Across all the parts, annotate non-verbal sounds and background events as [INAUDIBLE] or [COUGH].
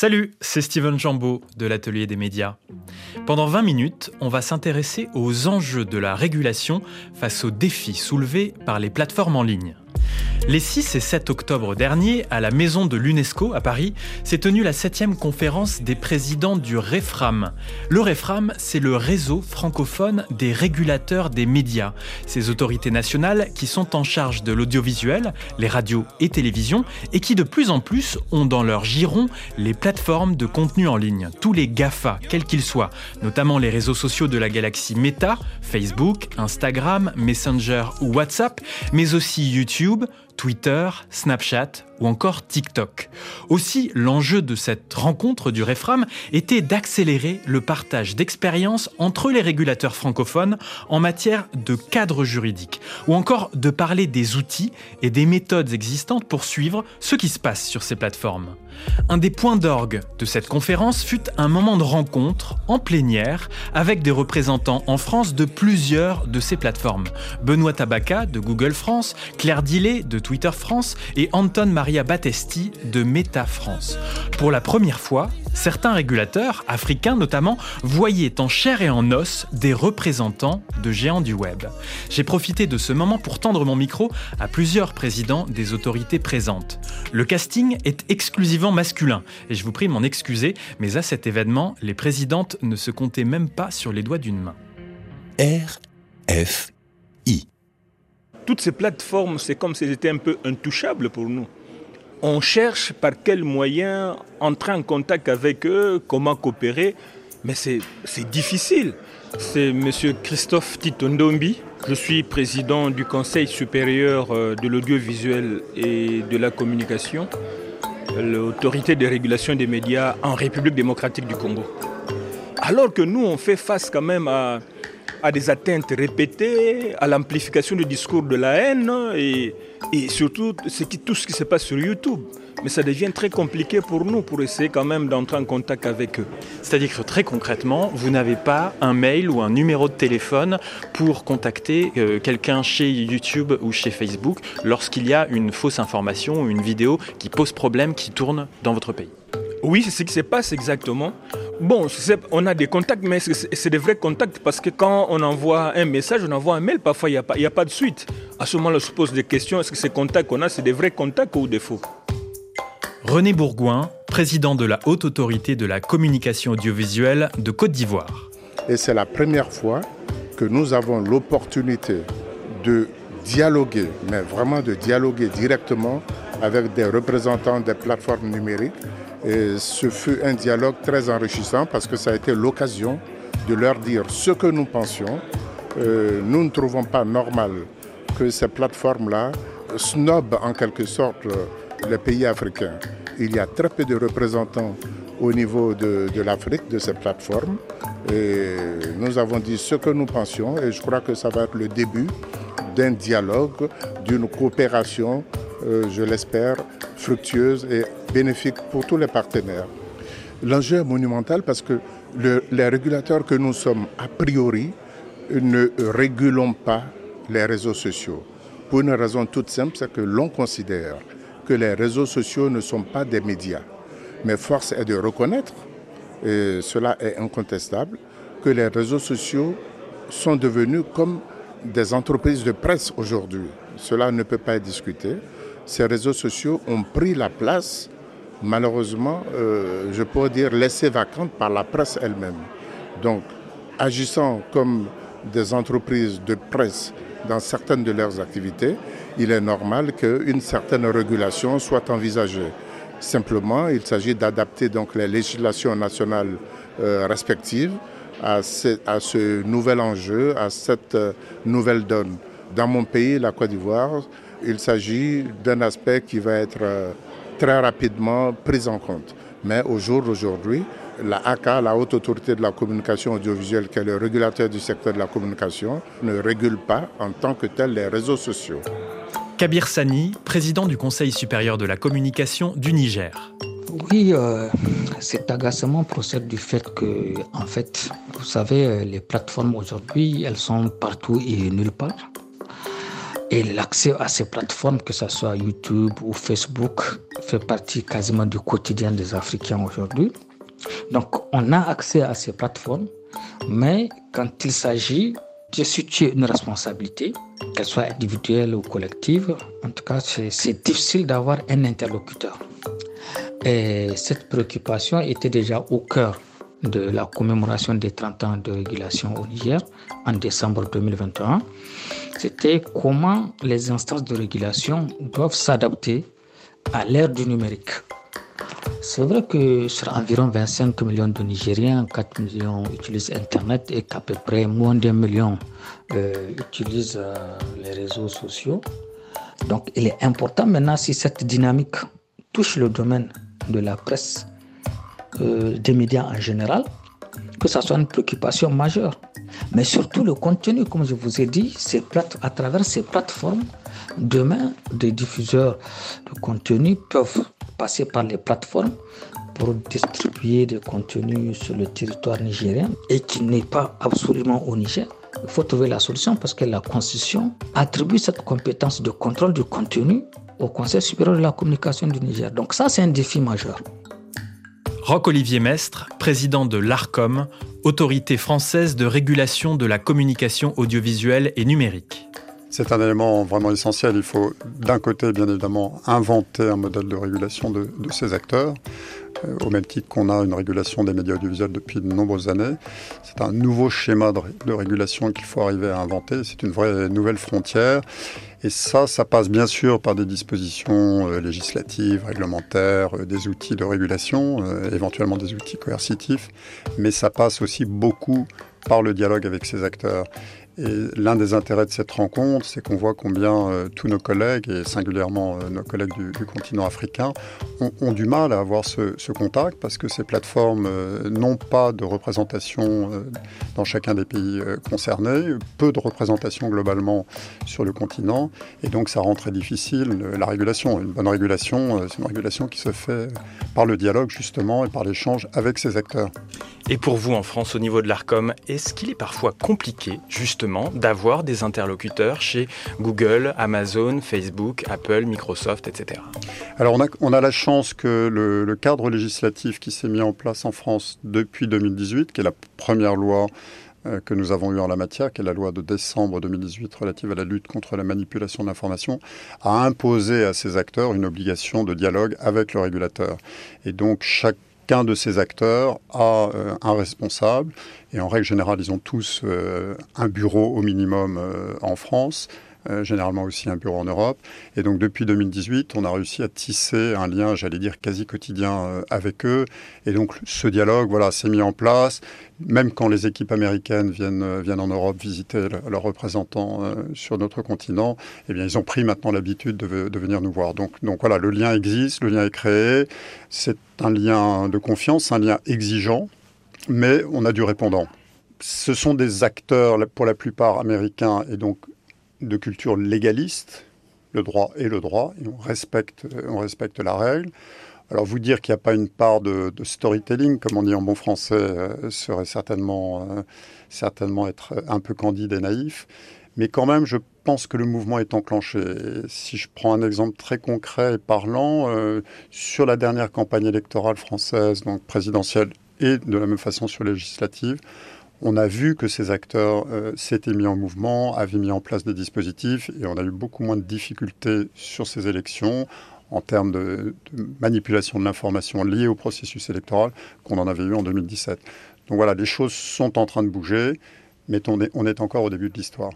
Salut, c'est Steven Jambeau de l'Atelier des médias. Pendant 20 minutes, on va s'intéresser aux enjeux de la régulation face aux défis soulevés par les plateformes en ligne. Les 6 et 7 octobre dernier, à la maison de l'UNESCO à Paris, s'est tenue la 7e conférence des présidents du REFRAM. Le REFRAM, c'est le réseau francophone des régulateurs des médias, ces autorités nationales qui sont en charge de l'audiovisuel, les radios et télévisions, et qui de plus en plus ont dans leur giron les plateformes de contenu en ligne, tous les GAFA, quels qu'ils soient, notamment les réseaux sociaux de la galaxie Meta, Facebook, Instagram, Messenger ou WhatsApp, mais aussi YouTube, Twitter, Snapchat ou encore TikTok. Aussi, l'enjeu de cette rencontre du REFRAM était d'accélérer le partage d'expériences entre les régulateurs francophones en matière de cadre juridique, ou encore de parler des outils et des méthodes existantes pour suivre ce qui se passe sur ces plateformes. Un des points d'orgue de cette conférence fut un moment de rencontre en plénière avec des représentants en France de plusieurs de ces plateformes. Benoît Tabaca de Google France, Claire Dillet de Twitter France et Anton Maria Battesti de Meta France. Pour la première fois, certains régulateurs, africains notamment, voyaient en chair et en os des représentants de géants du web. J'ai profité de ce moment pour tendre mon micro à plusieurs présidents des autorités présentes. Le casting est exclusivement masculin et je vous prie de m'en excuser, mais à cet événement, les présidentes ne se comptaient même pas sur les doigts d'une main. RFI toutes ces plateformes, c'est comme si c'était un peu intouchable pour nous. On cherche par quels moyens entrer en contact avec eux, comment coopérer, mais c'est difficile. C'est M. Christophe Titondombi. Je suis président du Conseil supérieur euh, de l'audiovisuel et de la communication, l'autorité de régulation des médias en République démocratique du Congo. Alors que nous, on fait face quand même à des atteintes répétées, à l'amplification du discours de la haine et, et surtout tout ce qui se passe sur YouTube. Mais ça devient très compliqué pour nous pour essayer quand même d'entrer en contact avec eux. C'est-à-dire que très concrètement, vous n'avez pas un mail ou un numéro de téléphone pour contacter euh, quelqu'un chez YouTube ou chez Facebook lorsqu'il y a une fausse information ou une vidéo qui pose problème, qui tourne dans votre pays. Oui, c'est ce qui se passe exactement. Bon, on a des contacts, mais c'est des vrais contacts parce que quand on envoie un message, on envoie un mail, parfois il n'y a, pas, a pas de suite. À ce moment-là, on se pose des questions. Est-ce que ces contacts qu'on a, c'est des vrais contacts ou des faux? René Bourgoin, président de la Haute Autorité de la Communication Audiovisuelle de Côte d'Ivoire. Et c'est la première fois que nous avons l'opportunité de dialoguer, mais vraiment de dialoguer directement avec des représentants des plateformes numériques et ce fut un dialogue très enrichissant parce que ça a été l'occasion de leur dire ce que nous pensions. Euh, nous ne trouvons pas normal que ces plateformes-là snobent en quelque sorte les pays africains. Il y a très peu de représentants au niveau de, l'Afrique de ces plateformes. Et nous avons dit ce que nous pensions et je crois que ça va être le début d'un dialogue, d'une coopération, euh, je l'espère, fructueuse et bénéfique pour tous les partenaires. L'enjeu est monumental parce que les régulateurs que nous sommes, a priori, ne régulons pas les réseaux sociaux. Pour une raison toute simple, c'est que l'on considère que les réseaux sociaux ne sont pas des médias. Mais force est de reconnaître, et cela est incontestable, que les réseaux sociaux sont devenus comme des entreprises de presse aujourd'hui. Cela ne peut pas être discuté. Ces réseaux sociaux ont pris la place malheureusement, euh, je pourrais dire, laissées vacantes par la presse elle-même. Donc, agissant comme des entreprises de presse dans certaines de leurs activités, il est normal qu'une certaine régulation soit envisagée. Simplement, il s'agit d'adapter donc les législations nationales euh, respectives à ce, nouvel enjeu, à cette euh, nouvelle donne. Dans mon pays, la Côte d'Ivoire, il s'agit d'un aspect qui va être très rapidement prise en compte. Mais au jour d'aujourd'hui, la ACA, la Haute Autorité de la Communication Audiovisuelle, qui est le régulateur du secteur de la communication, ne régule pas en tant que tel les réseaux sociaux. Kabir Sani, président du Conseil supérieur de la communication du Niger. Oui, euh, cet agacement procède du fait que, en fait, vous savez, les plateformes aujourd'hui, elles sont partout et nulle part. Et l'accès à ces plateformes, que ce soit YouTube ou Facebook, fait partie quasiment du quotidien des Africains aujourd'hui. Donc on a accès à ces plateformes, mais quand il s'agit de situer une responsabilité, qu'elle soit individuelle ou collective, en tout cas c'est difficile d'avoir un interlocuteur. Et cette préoccupation était déjà au cœur de la commémoration des 30 ans de régulation au Niger en décembre 2021 c'était comment les instances de régulation doivent s'adapter à l'ère du numérique. C'est vrai que sur environ 25 millions de Nigériens, 4 millions utilisent Internet et qu'à peu près moins d'un million euh, utilisent euh, les réseaux sociaux. Donc il est important maintenant si cette dynamique touche le domaine de la presse, euh, des médias en général, que ça soit une préoccupation majeure. Mais surtout le contenu, comme je vous ai dit, à travers ces plateformes, demain, des diffuseurs de contenu peuvent passer par les plateformes pour distribuer des contenus sur le territoire nigérien et qui n'est pas absolument au Niger. Il faut trouver la solution parce que la Constitution attribue cette compétence de contrôle du contenu au Conseil supérieur de la communication du Niger. Donc ça, c'est un défi majeur. Roch-Olivier Mestre, président de l'ARCOM, Autorité française de régulation de la communication audiovisuelle et numérique. C'est un élément vraiment essentiel. Il faut d'un côté, bien évidemment, inventer un modèle de régulation de, ces acteurs, euh, au même titre qu'on a une régulation des médias audiovisuels depuis de nombreuses années. C'est un nouveau schéma de régulation qu'il faut arriver à inventer. C'est une vraie nouvelle frontière. Et ça, ça passe bien sûr par des dispositions euh, législatives, réglementaires, euh, des outils de régulation, éventuellement des outils coercitifs, mais ça passe aussi beaucoup par le dialogue avec ces acteurs. Et l'un des intérêts de cette rencontre, c'est qu'on voit combien euh, tous nos collègues, et singulièrement euh, nos collègues du, continent africain, ont, du mal à avoir ce, contact parce que ces plateformes euh, n'ont pas de représentation dans chacun des pays concernés, peu de représentation globalement sur le continent, et donc ça rend très difficile la régulation. Une bonne régulation, c'est une régulation qui se fait par le dialogue justement et par l'échange avec ces acteurs. Et pour vous en France, au niveau de l'ARCOM, est-ce qu'il est parfois compliqué justement d'avoir des interlocuteurs chez Google, Amazon, Facebook, Apple, Microsoft, etc. Alors on a, la chance que le, cadre législatif qui s'est mis en place en France depuis 2018, qui est la première loi euh, que nous avons eue en la matière, qui est la loi de décembre 2018 relative à la lutte contre la manipulation de l'information, a imposé à ces acteurs une obligation de dialogue avec le régulateur. Et donc chaque De ces acteurs a euh, un responsable et en règle générale, ils ont tous euh, un bureau au minimum euh, en France. Généralement aussi un bureau en Europe. Et donc depuis 2018, on a réussi à tisser un lien, j'allais dire, quasi quotidien avec eux. Et donc ce dialogue, voilà, s'est mis en place même quand les équipes américaines viennent, euh, viennent en Europe visiter leurs représentants euh, sur notre continent, eh bien, ils ont pris maintenant l'habitude de, venir nous voir. Donc, donc voilà, le lien existe, le lien est créé. C'est un lien de confiance, un lien exigeant, mais on a du répondant. Ce sont des acteurs, pour la plupart américains, et donc de culture légaliste. Le droit est le droit, on respecte, on respecte la règle. Alors vous dire qu'il n'y a pas une part de, storytelling, comme on dit en bon français, euh, serait certainement, euh, certainement être un peu candide et naïf. Mais quand même, je pense que le mouvement est enclenché. si je prends un exemple très concret et parlant, euh, sur la dernière campagne électorale française, donc présidentielle et de la même façon sur législative, on a vu que ces acteurs s'étaient mis en mouvement, avaient mis en place des dispositifs et on a eu beaucoup moins de difficultés sur ces élections en termes de, manipulation de l'information liée au processus électoral qu'on en avait eu en 2017. Donc voilà, les choses sont en train de bouger, mais on est encore au début de l'histoire.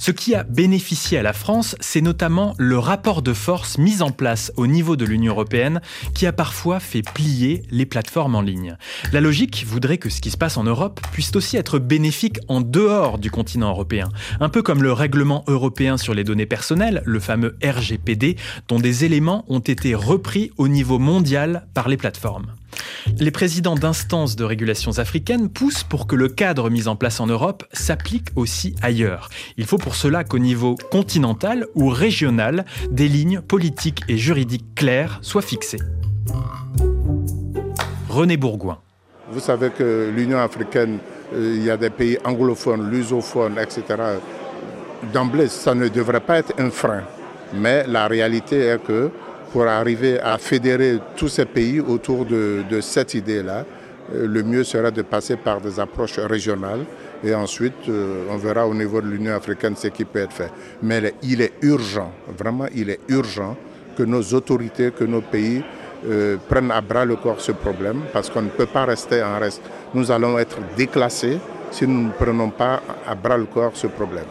Ce qui a bénéficié à la France, c'est notamment le rapport de force mis en place au niveau de l'Union européenne qui a parfois fait plier les plateformes en ligne. La logique voudrait que ce qui se passe en Europe puisse aussi être bénéfique en dehors du continent européen, un peu comme le règlement européen sur les données personnelles, le fameux RGPD, dont des éléments ont été repris au niveau mondial par les plateformes. Les présidents d'instances de régulations africaines poussent pour que le cadre mis en place en Europe s'applique aussi ailleurs. Il faut pour cela qu'au niveau continental ou régional, des lignes politiques et juridiques claires soient fixées. René Bourgoin. Vous savez que l'Union africaine, euh, il y a des pays anglophones, lusophones, etc. d'emblée, ça ne devrait pas être un frein. Mais la réalité est que pour arriver à fédérer tous ces pays autour de, cette idée-là, euh, le mieux serait de passer par des approches régionales et ensuite euh, on verra au niveau de l'Union africaine ce qui peut être fait. Mais il est urgent, vraiment il est urgent que nos autorités, que nos pays euh, prennent à bras le corps ce problème parce qu'on ne peut pas rester en reste. Nous allons être déclassés si nous ne prenons pas à bras le corps ce problème.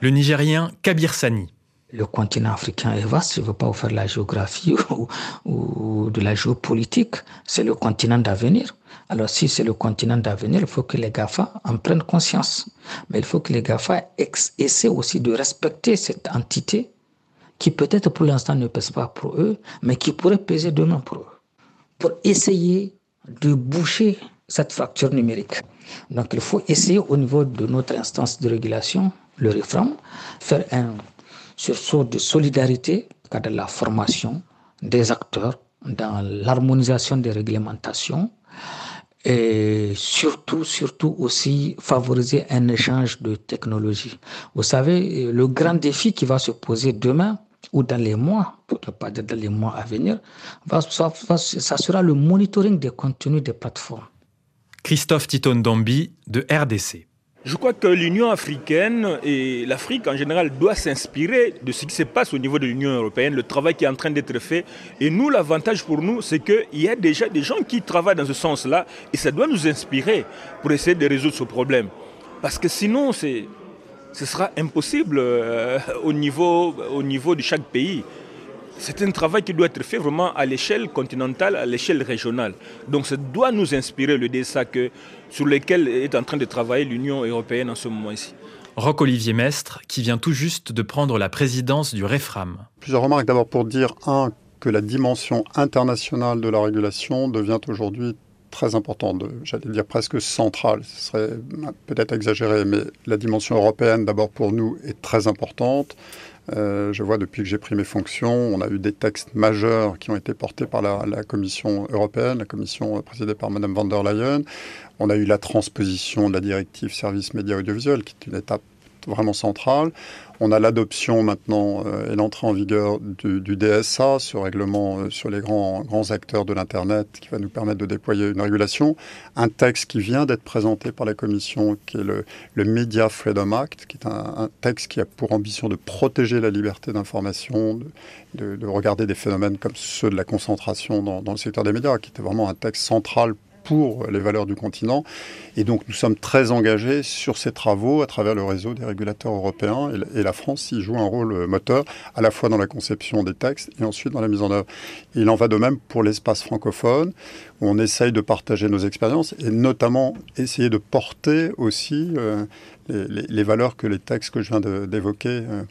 Le Nigérien Kabir Sani le continent africain est vaste. Je ne veux pas vous faire la géographie [LAUGHS] ou, de la géopolitique. C'est le continent d'avenir. Alors si c'est le continent d'avenir, il faut que les GAFA en prennent conscience. Mais il faut que les GAFA essaient aussi de respecter cette entité qui peut-être pour l'instant ne pèse pas pour eux, mais qui pourrait peser demain pour eux. Pour essayer de boucher cette fracture numérique. Donc il faut essayer au niveau de notre instance de régulation, le réforme, faire un sursaut de solidarité dans la formation des acteurs, dans l'harmonisation des réglementations et surtout, surtout aussi favoriser un échange de technologies. Vous savez, le grand défi qui va se poser demain ou dans les mois, pour ne pas dire dans les mois à venir, ça sera le monitoring des contenus des plateformes. Christophe Titon Dombi de RDC. Je crois que l'Union africaine et l'Afrique en général doivent s'inspirer de ce qui se passe au niveau de l'Union européenne, le travail qui est en train d'être fait. Et nous, l'avantage pour nous, c'est qu'il y a déjà des gens qui travaillent dans ce sens-là et ça doit nous inspirer pour essayer de résoudre ce problème. Parce que sinon, ce sera impossible euh, [LAUGHS] au, niveau, au niveau de chaque pays. C'est un travail qui doit être fait vraiment à l'échelle continentale, à l'échelle régionale. Donc ça doit nous inspirer le dessin que, sur lequel est en train de travailler l'Union européenne en ce moment-ci. Roch-Olivier Mestre, qui vient tout juste de prendre la présidence du REFRAM. Plusieurs remarques. D'abord pour dire, un, que la dimension internationale de la régulation devient aujourd'hui très importante, j'allais dire presque centrale. Ce serait peut-être exagéré, mais la dimension européenne, d'abord pour nous, est très importante. Euh, je vois depuis que j'ai pris mes fonctions, on a eu des textes majeurs qui ont été portés par la, Commission européenne, la Commission présidée par Mme van der Leyen. On a eu la transposition de la directive services médias audiovisuels, qui est une étape vraiment centrale. On a l'adoption maintenant euh, et l'entrée en vigueur du, DSA, ce règlement euh, sur les grands, grands acteurs de l'Internet qui va nous permettre de déployer une régulation. Un texte qui vient d'être présenté par la Commission, qui est le, Media Freedom Act, qui est un, texte qui a pour ambition de protéger la liberté d'information, de, regarder des phénomènes comme ceux de la concentration dans, dans le secteur des médias, qui était vraiment un texte central pour les valeurs du continent. Et donc nous sommes très engagés sur ces travaux à travers le réseau des régulateurs européens. Et la France y joue un rôle moteur, à la fois dans la conception des textes et ensuite dans la mise en œuvre. il en va de même pour l'espace francophone, où on essaye de partager nos expériences et notamment essayer de porter aussi euh, les, valeurs que les textes que je viens d'évoquer euh,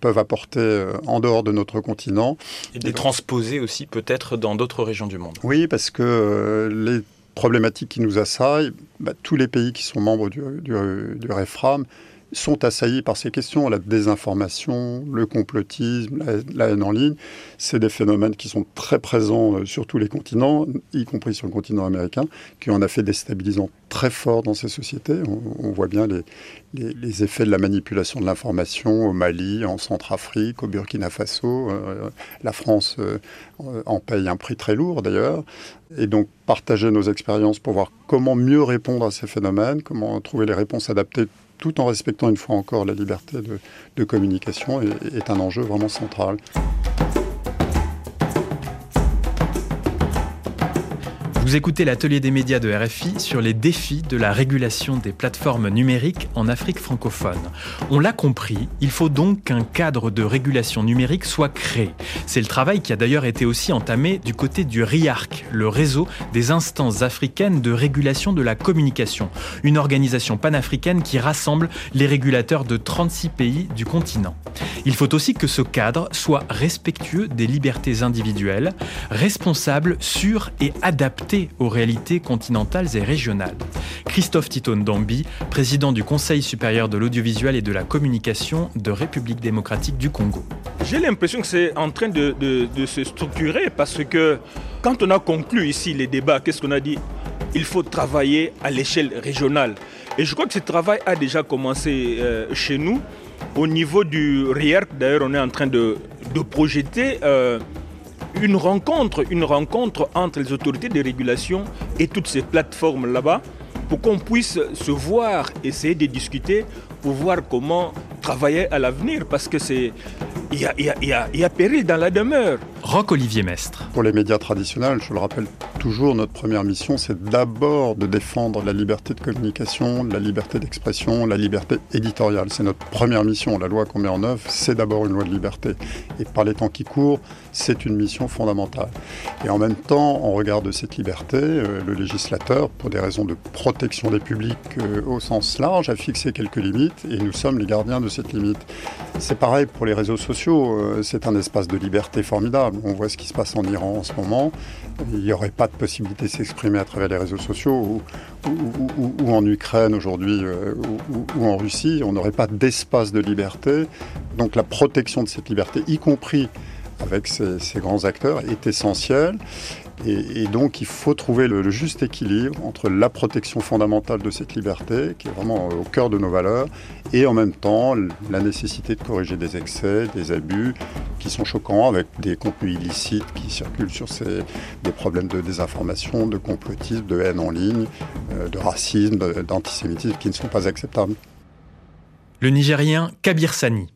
peuvent apporter euh, en dehors de notre continent. Et les transposer aussi peut-être dans d'autres régions du monde. Oui, parce que les problématique qui nous assaille, bah, tous les pays qui sont membres du, du, du REFRAM sont assaillis par ces questions. La désinformation, le complotisme, la, haine en ligne, c'est des phénomènes qui sont très présents euh, sur tous les continents, y compris sur le continent américain, qui en a fait déstabilisant très fort dans ces sociétés. On, voit bien les, effets de la manipulation de l'information au Mali, en Centrafrique, au Burkina Faso. Euh, la France euh, en paye un prix très lourd d'ailleurs. Et donc partager nos expériences pour voir comment mieux répondre à ces phénomènes, comment trouver les réponses adaptées tout en respectant une fois encore la liberté de, communication, est un enjeu vraiment central. Vous écoutez l'atelier des médias de RFI sur les défis de la régulation des plateformes numériques en Afrique francophone. On l'a compris, il faut donc qu'un cadre de régulation numérique soit créé. C'est le travail qui a d'ailleurs été aussi entamé du côté du RIARC, le réseau des instances africaines de régulation de la communication, une organisation panafricaine qui rassemble les régulateurs de 36 pays du continent. Il faut aussi que ce cadre soit respectueux des libertés individuelles, responsable, sûr et adapté aux réalités continentales et régionales. Christophe Titone Dambi, président du Conseil supérieur de l'audiovisuel et de la communication de République démocratique du Congo. J'ai l'impression que c'est en train de, se structurer parce que quand on a conclu ici les débats, qu'est-ce qu'on a dit? Il faut travailler à l'échelle régionale. Et je crois que ce travail a déjà commencé euh, chez nous. Au niveau du RIERC, d'ailleurs, on est en train de, projeter euh, une rencontre, une rencontre entre les autorités de régulation et toutes ces plateformes là-bas pour qu'on puisse se voir, essayer de discuter pour voir comment travailler à l'avenir parce que c'est il y a, y, a, y a, péril dans la demeure. Roc Olivier Mestre. Pour les médias traditionnels, je le rappelle toujours, notre première mission, c'est d'abord de défendre la liberté de communication, la liberté d'expression, la liberté éditoriale. C'est notre première mission. La loi qu'on met en œuvre, c'est d'abord une loi de liberté. Et par les temps qui courent, c'est une mission fondamentale. Et en même temps, en regard de cette liberté, euh, le législateur, pour des raisons de protection des publics euh, au sens large, a fixé quelques limites et nous sommes les gardiens de C'est pareil pour les réseaux sociaux. Euh, c'est un espace de liberté formidable. On voit ce qui se passe en Iran en ce moment. Il n'y aurait pas de possibilité de s'exprimer à travers les réseaux sociaux ou, en Ukraine aujourd'hui euh, ou, en Russie. On n'aurait pas d'espace de liberté. Donc la protection de cette liberté, y compris avec ces grands acteurs, est essentielle. Et, donc il faut trouver le, juste équilibre entre la protection fondamentale de cette liberté, qui est vraiment au cœur de nos valeurs, et en même temps la nécessité de corriger des excès, des abus qui sont choquants, avec des contenus illicites qui circulent sur ces, des problèmes de désinformation, de complotisme, de haine en ligne, euh, de racisme, d'antisémitisme qui ne sont pas acceptables. Le Nigérien Kabir Sani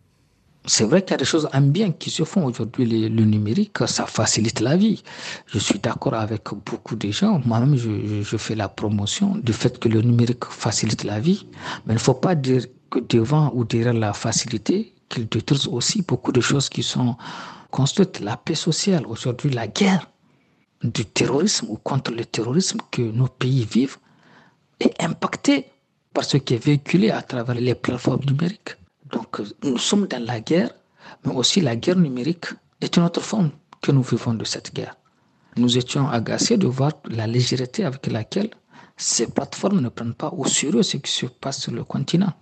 c'est vrai qu'il y a des choses bien qui se font aujourd'hui. Le, numérique, ça facilite la vie. Je suis d'accord avec beaucoup de gens. Moi-même, je, fais la promotion du fait que le numérique facilite la vie. Mais il ne faut pas dire que devant ou derrière la facilité, qu'il détruise aussi beaucoup de choses qui sont construites. La paix sociale, aujourd'hui, la guerre du terrorisme ou contre le terrorisme que nos pays vivent est impactée par ce qui est véhiculé à travers les plateformes numériques. Donc nous sommes dans la guerre, mais aussi la guerre numérique est une autre forme que nous vivons de cette guerre. Nous étions agacés de voir la légèreté avec laquelle ces plateformes ne prennent pas au sérieux ce qui se passe sur le continent.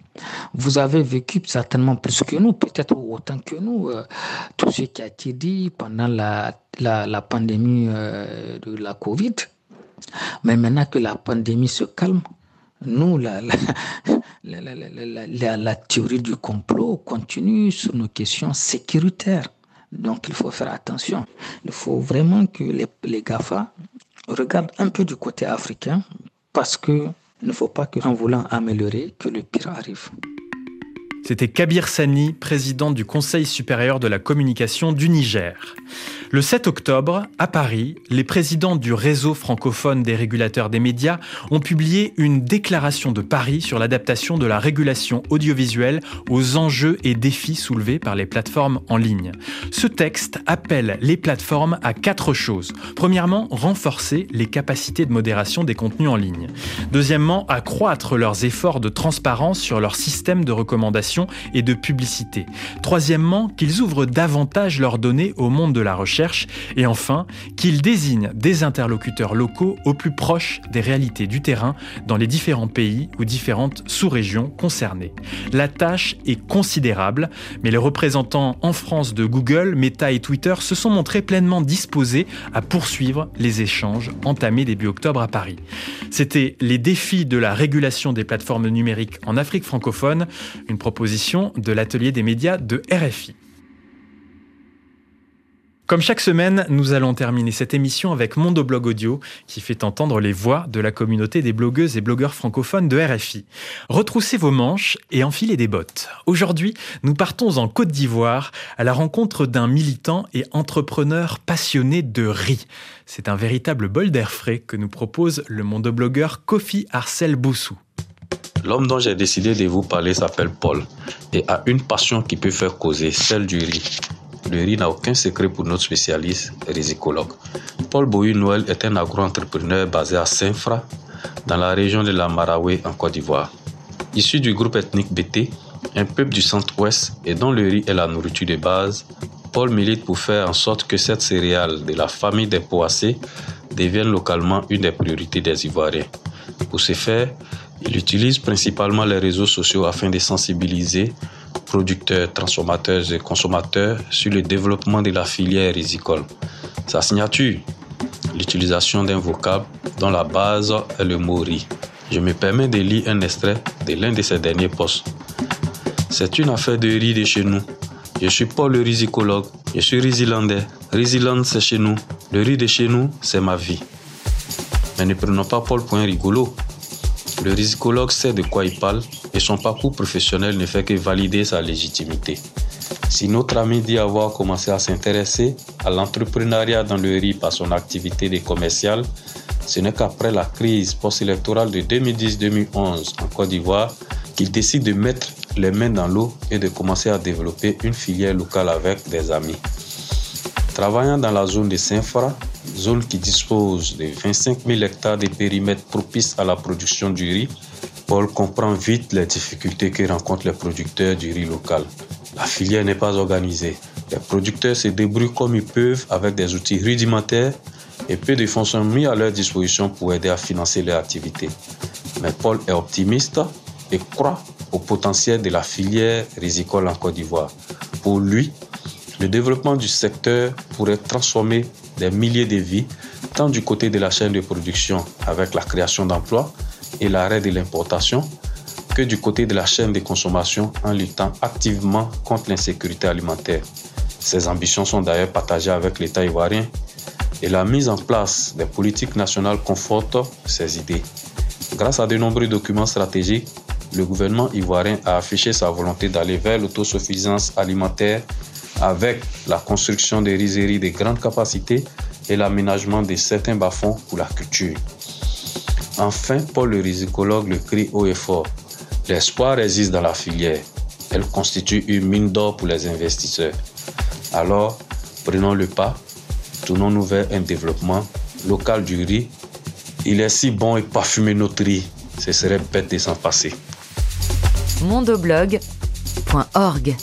Vous avez vécu certainement plus que nous, peut-être autant que nous, euh, tout ce qui a été dit pendant la, pandémie euh, de la Covid. Mais maintenant que la pandémie se calme, nous, la, la, la, théorie du complot continue sur nos questions sécuritaires. Donc il faut faire attention. Il faut vraiment que les, les GAFA regardent un peu du côté africain parce qu'il ne faut pas qu'en voulant améliorer, que le pire arrive. C'était Kabir Sani, président du Conseil supérieur de la communication du Niger. Le 7 octobre, à Paris, les présidents du réseau francophone des régulateurs des médias ont publié une déclaration de Paris sur l'adaptation de la régulation audiovisuelle aux enjeux et défis soulevés par les plateformes en ligne. Ce texte appelle les plateformes à quatre choses. Premièrement, renforcer les capacités de modération des contenus en ligne. Deuxièmement, accroître leurs efforts de transparence sur leur système de recommandation et de publicité. Troisièmement, qu'ils ouvrent davantage leurs données au monde de la recherche et enfin qu'il désigne des interlocuteurs locaux au plus proche des réalités du terrain dans les différents pays ou différentes sous-régions concernées. La tâche est considérable, mais les représentants en France de Google, Meta et Twitter se sont montrés pleinement disposés à poursuivre les échanges entamés début octobre à Paris. C'était les défis de la régulation des plateformes numériques en Afrique francophone, une proposition de l'atelier des médias de RFI. Comme chaque semaine, nous allons terminer cette émission avec Blog Audio, qui fait entendre les voix de la communauté des blogueuses et blogueurs francophones de RFI. Retroussez vos manches et enfilez des bottes. Aujourd'hui, nous partons en Côte d'Ivoire à la rencontre d'un militant et entrepreneur passionné de riz. C'est un véritable bol d'air frais que nous propose le mondoblogueur Kofi Arcel Boussou. L'homme dont j'ai décidé de vous parler s'appelle Paul et a une passion qui peut faire causer, celle du riz. Le riz n'a aucun secret pour notre spécialiste résicologue. Paul Boyu-Noël est un agro-entrepreneur basé à Saint-Fra, dans la région de la Maraoué en Côte d'Ivoire. Issu du groupe ethnique BT, un peuple du centre-ouest et dont le riz est la nourriture de base, Paul milite pour faire en sorte que cette céréale de la famille des poissés devienne localement une des priorités des Ivoiriens. Pour ce faire, il utilise principalement les réseaux sociaux afin de sensibiliser producteurs, transformateurs et consommateurs sur le développement de la filière rizicole. Sa signature l'utilisation d'un vocable dont la base est le mot riz. Je me permets de lire un extrait de l'un de ses derniers posts. C'est une affaire de riz de chez nous. Je suis Paul le risicologue. Je suis risilandais. Risiland, c'est chez nous. Le riz de chez nous, c'est ma vie. Mais ne prenons pas Paul pour un rigolo. Le risicologue sait de quoi il parle et son parcours professionnel ne fait que valider sa légitimité. Si notre ami dit avoir commencé à s'intéresser à l'entrepreneuriat dans le riz par son activité de commercial, ce n'est qu'après la crise post-électorale de 2010-2011 en Côte d'Ivoire qu'il décide de mettre les mains dans l'eau et de commencer à développer une filière locale avec des amis. Travaillant dans la zone de Saint-Fra, zone qui dispose de 25 000 hectares de périmètre propice à la production du riz, Paul comprend vite les difficultés que rencontrent les producteurs du riz local. La filière n'est pas organisée. Les producteurs se débrouillent comme ils peuvent avec des outils rudimentaires et peu de fonds sont mis à leur disposition pour aider à financer leur activité. Mais Paul est optimiste et croit au potentiel de la filière risicole en Côte d'Ivoire. Pour lui, le développement du secteur pourrait transformer des milliers de vies, tant du côté de la chaîne de production avec la création d'emplois et l'arrêt de l'importation, que du côté de la chaîne de consommation en luttant activement contre l'insécurité alimentaire. Ces ambitions sont d'ailleurs partagées avec l'État ivoirien et la mise en place des politiques nationales conforte ces idées. Grâce à de nombreux documents stratégiques, le gouvernement ivoirien a affiché sa volonté d'aller vers l'autosuffisance alimentaire avec la construction des rizeries de grande capacité et l'aménagement de certains bas-fonds pour la culture. Enfin, Paul le risicologue le crie haut et fort. L'espoir existe dans la filière. Elle constitue une mine d'or pour les investisseurs. Alors, prenons le pas, tournons-nous vers un développement local du riz. Il est si bon et parfumé notre riz, ce serait bête de s'en passer. mondoblog.org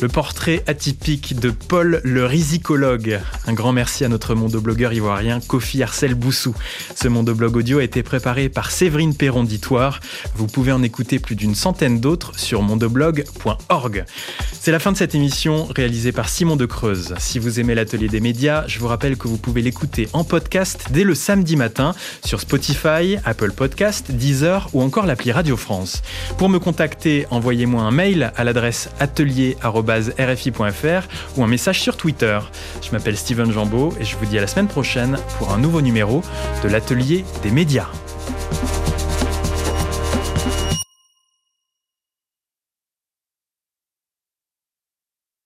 le portrait atypique de Paul le risicologue. Un grand merci à notre mondoblogueur ivoirien Kofi Arcel Boussou. Ce mondoblog audio a été préparé par Séverine Perron d'Itoire. Vous pouvez en écouter plus d'une centaine d'autres sur mondoblog.org. C'est la fin de cette émission réalisée par Simon de Creuse. Si vous aimez l'atelier des médias, je vous rappelle que vous pouvez l'écouter en podcast dès le samedi matin sur Spotify, Apple Podcast, Deezer ou encore l'appli Radio France. Pour me contacter, envoyez-moi un mail à l'adresse atelier@ rfi.fr ou un message sur Twitter. Je m'appelle Steven Jambeau et je vous dis à la semaine prochaine pour un nouveau numéro de l'atelier des médias.